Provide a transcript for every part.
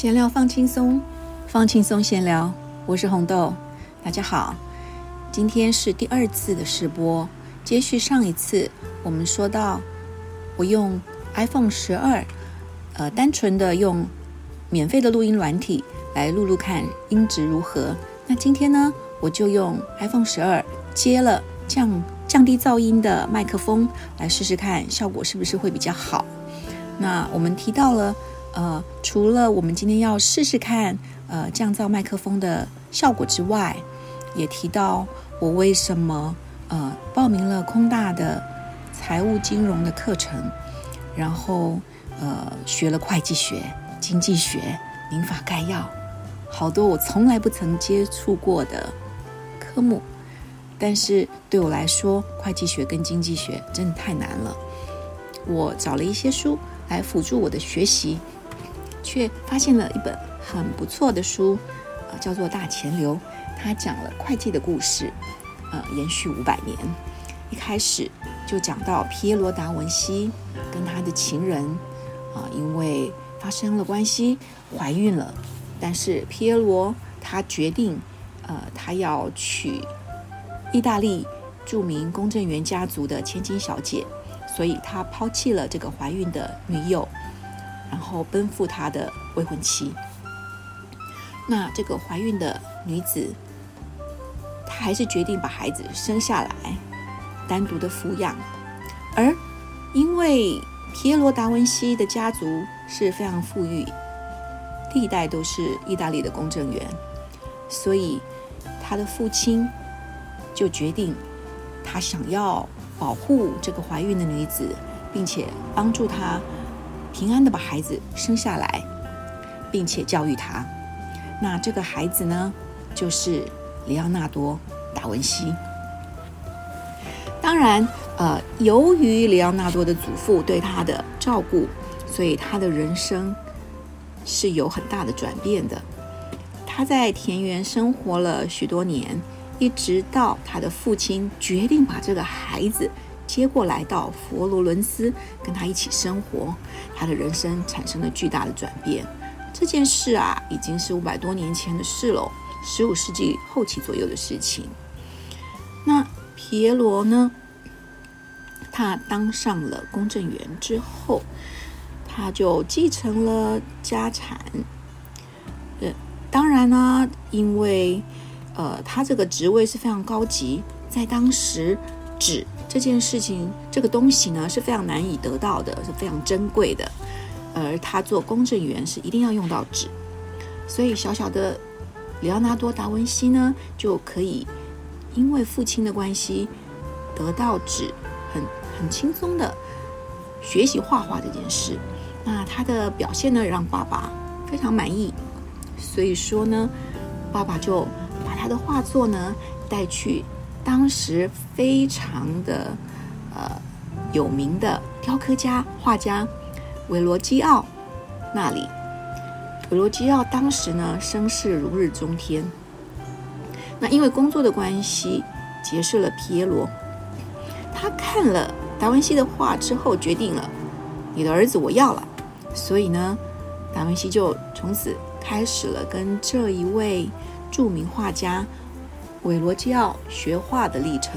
闲聊放轻松，放轻松闲聊。我是红豆，大家好。今天是第二次的试播，接续上一次，我们说到我用 iPhone 十二，呃，单纯的用免费的录音软体来录录看音质如何。那今天呢，我就用 iPhone 十二接了降降低噪音的麦克风来试试看，效果是不是会比较好。那我们提到了。呃，除了我们今天要试试看呃降噪麦克风的效果之外，也提到我为什么呃报名了空大的财务金融的课程，然后呃学了会计学、经济学、民法概要，好多我从来不曾接触过的科目，但是对我来说，会计学跟经济学真的太难了。我找了一些书来辅助我的学习。却发现了一本很不错的书，呃，叫做《大钱流》，它讲了会计的故事，呃，延续五百年。一开始就讲到皮耶罗·达文西跟他的情人，啊，因为发生了关系，怀孕了。但是皮耶罗他决定，呃，他要娶意大利著名公证员家族的千金小姐，所以他抛弃了这个怀孕的女友。然后奔赴他的未婚妻。那这个怀孕的女子，她还是决定把孩子生下来，单独的抚养。而因为皮耶罗·达文西的家族是非常富裕，历代都是意大利的公证员，所以他的父亲就决定，他想要保护这个怀孕的女子，并且帮助她。平安的把孩子生下来，并且教育他。那这个孩子呢，就是里奥纳多·达文西。当然，呃，由于里奥纳多的祖父对他的照顾，所以他的人生是有很大的转变的。他在田园生活了许多年，一直到他的父亲决定把这个孩子。接过来到佛罗伦斯跟他一起生活，他的人生产生了巨大的转变。这件事啊，已经是五百多年前的事了，十五世纪后期左右的事情。那皮耶罗呢？他当上了公证员之后，他就继承了家产。呃，当然呢，因为呃，他这个职位是非常高级，在当时纸。这件事情，这个东西呢是非常难以得到的，是非常珍贵的。而他做公证员是一定要用到纸，所以小小的里奥纳多·达文西呢就可以因为父亲的关系得到纸，很很轻松的学习画画这件事。那他的表现呢让爸爸非常满意，所以说呢，爸爸就把他的画作呢带去。当时非常的呃有名的雕刻家、画家韦罗基奥那里，韦罗基奥当时呢声势如日中天。那因为工作的关系结识了皮耶罗，他看了达文西的画之后，决定了你的儿子我要了，所以呢，达文西就从此开始了跟这一位著名画家。韦罗基奥学画的历程。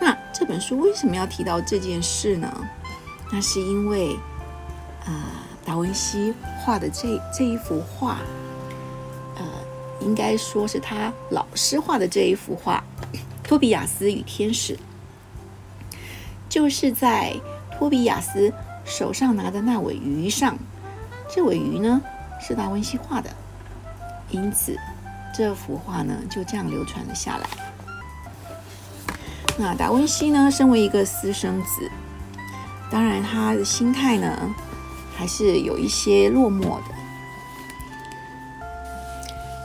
那这本书为什么要提到这件事呢？那是因为，呃，达文西画的这这一幅画，呃，应该说是他老师画的这一幅画《托比亚斯与天使》，就是在托比亚斯手上拿的那尾鱼上，这尾鱼呢是达文西画的，因此。这幅画呢，就这样流传了下来。那达文西呢，身为一个私生子，当然他的心态呢，还是有一些落寞的。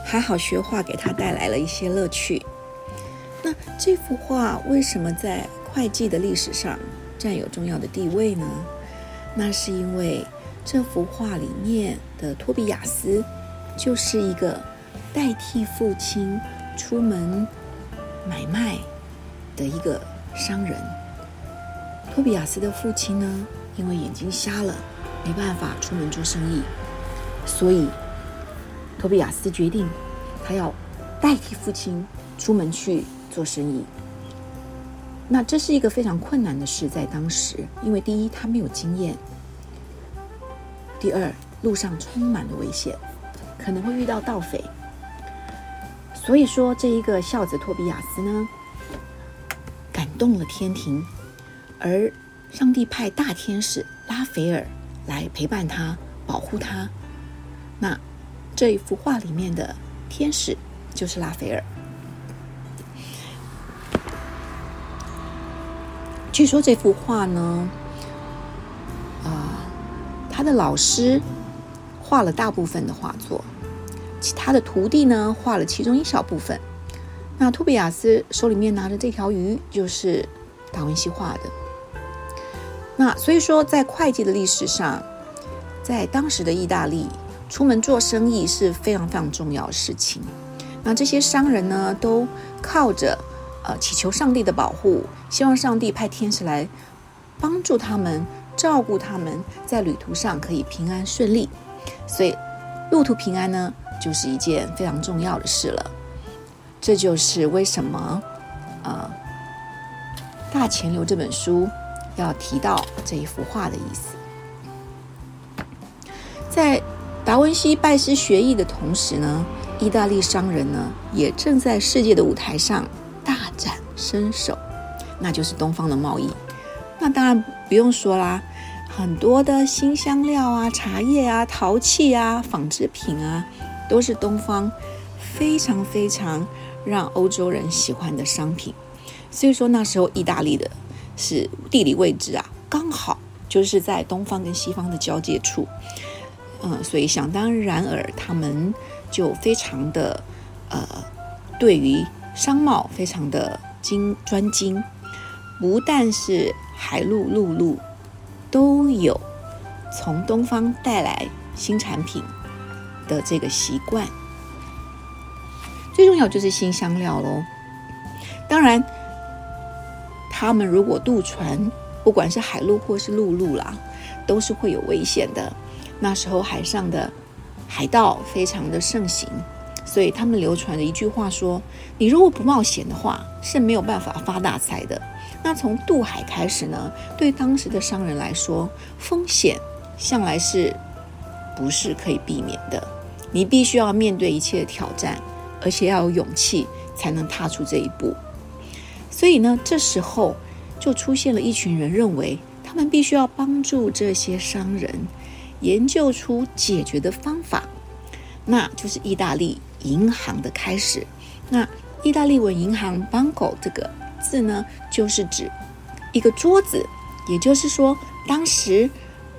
还好学画给他带来了一些乐趣。那这幅画为什么在会计的历史上占有重要的地位呢？那是因为这幅画里面的托比亚斯就是一个。代替父亲出门买卖的一个商人，托比亚斯的父亲呢，因为眼睛瞎了，没办法出门做生意，所以托比亚斯决定，他要代替父亲出门去做生意。那这是一个非常困难的事，在当时，因为第一他没有经验，第二路上充满了危险，可能会遇到盗匪。所以说，这一个孝子托比亚斯呢，感动了天庭，而上帝派大天使拉斐尔来陪伴他，保护他。那这一幅画里面的天使就是拉斐尔。据说这幅画呢，啊，他的老师画了大部分的画作。其他的徒弟呢，画了其中一小部分。那托比亚斯手里面拿着这条鱼，就是达文西画的。那所以说，在会计的历史上，在当时的意大利，出门做生意是非常非常重要的事情。那这些商人呢，都靠着呃祈求上帝的保护，希望上帝派天使来帮助他们，照顾他们在旅途上可以平安顺利。所以路途平安呢。就是一件非常重要的事了，这就是为什么，呃，《大钱流》这本书要提到这一幅画的意思。在达文西拜师学艺的同时呢，意大利商人呢也正在世界的舞台上大展身手，那就是东方的贸易。那当然不用说啦，很多的新香料啊、茶叶啊、陶器啊、纺织品啊。都是东方非常非常让欧洲人喜欢的商品，所以说那时候意大利的是地理位置啊，刚好就是在东方跟西方的交界处，嗯，所以想当然尔，他们就非常的呃，对于商贸非常的精专精，不但是海陆陆路都有从东方带来新产品。的这个习惯，最重要就是新香料喽。当然，他们如果渡船，不管是海路或是陆路啦，都是会有危险的。那时候海上的海盗非常的盛行，所以他们流传的一句话说：“你如果不冒险的话，是没有办法发大财的。”那从渡海开始呢，对当时的商人来说，风险向来是不是可以避免的？你必须要面对一切的挑战，而且要有勇气才能踏出这一步。所以呢，这时候就出现了一群人，认为他们必须要帮助这些商人研究出解决的方法，那就是意大利银行的开始。那意大利文银行 “banco” 这个字呢，就是指一个桌子，也就是说，当时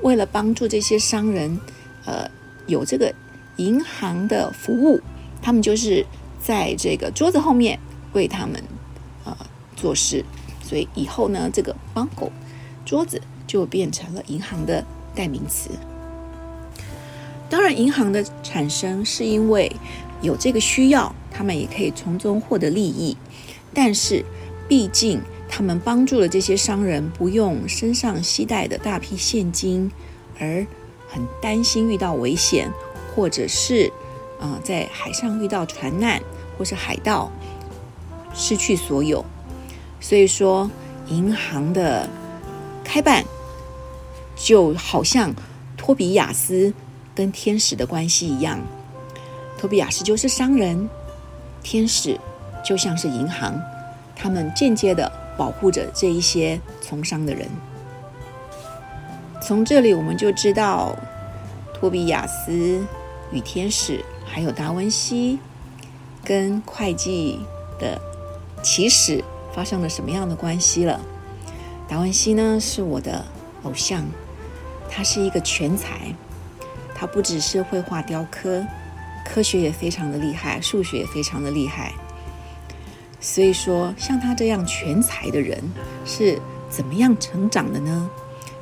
为了帮助这些商人，呃，有这个。银行的服务，他们就是在这个桌子后面为他们呃做事，所以以后呢，这个 Bungle 桌子就变成了银行的代名词。当然，银行的产生是因为有这个需要，他们也可以从中获得利益。但是，毕竟他们帮助了这些商人不用身上携带的大批现金，而很担心遇到危险。或者是，呃，在海上遇到船难，或是海盗失去所有，所以说银行的开办就好像托比亚斯跟天使的关系一样，托比亚斯就是商人，天使就像是银行，他们间接的保护着这一些从商的人。从这里我们就知道托比亚斯。与天使还有达文西跟会计的起始发生了什么样的关系了？达文西呢是我的偶像，他是一个全才，他不只是绘画雕刻，科学也非常的厉害，数学也非常的厉害。所以说，像他这样全才的人是怎么样成长的呢？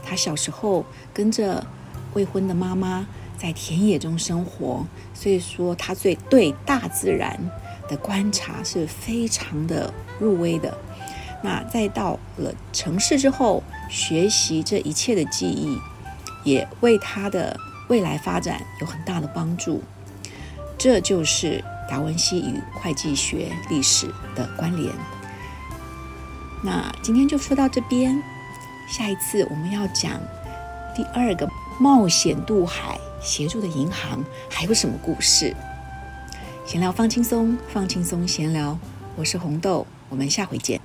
他小时候跟着未婚的妈妈。在田野中生活，所以说他最对大自然的观察是非常的入微的。那再到了城市之后，学习这一切的记忆，也为他的未来发展有很大的帮助。这就是达文西与会计学历史的关联。那今天就说到这边，下一次我们要讲第二个冒险渡海协助的银行还有什么故事？闲聊放轻松，放轻松闲聊，我是红豆，我们下回见。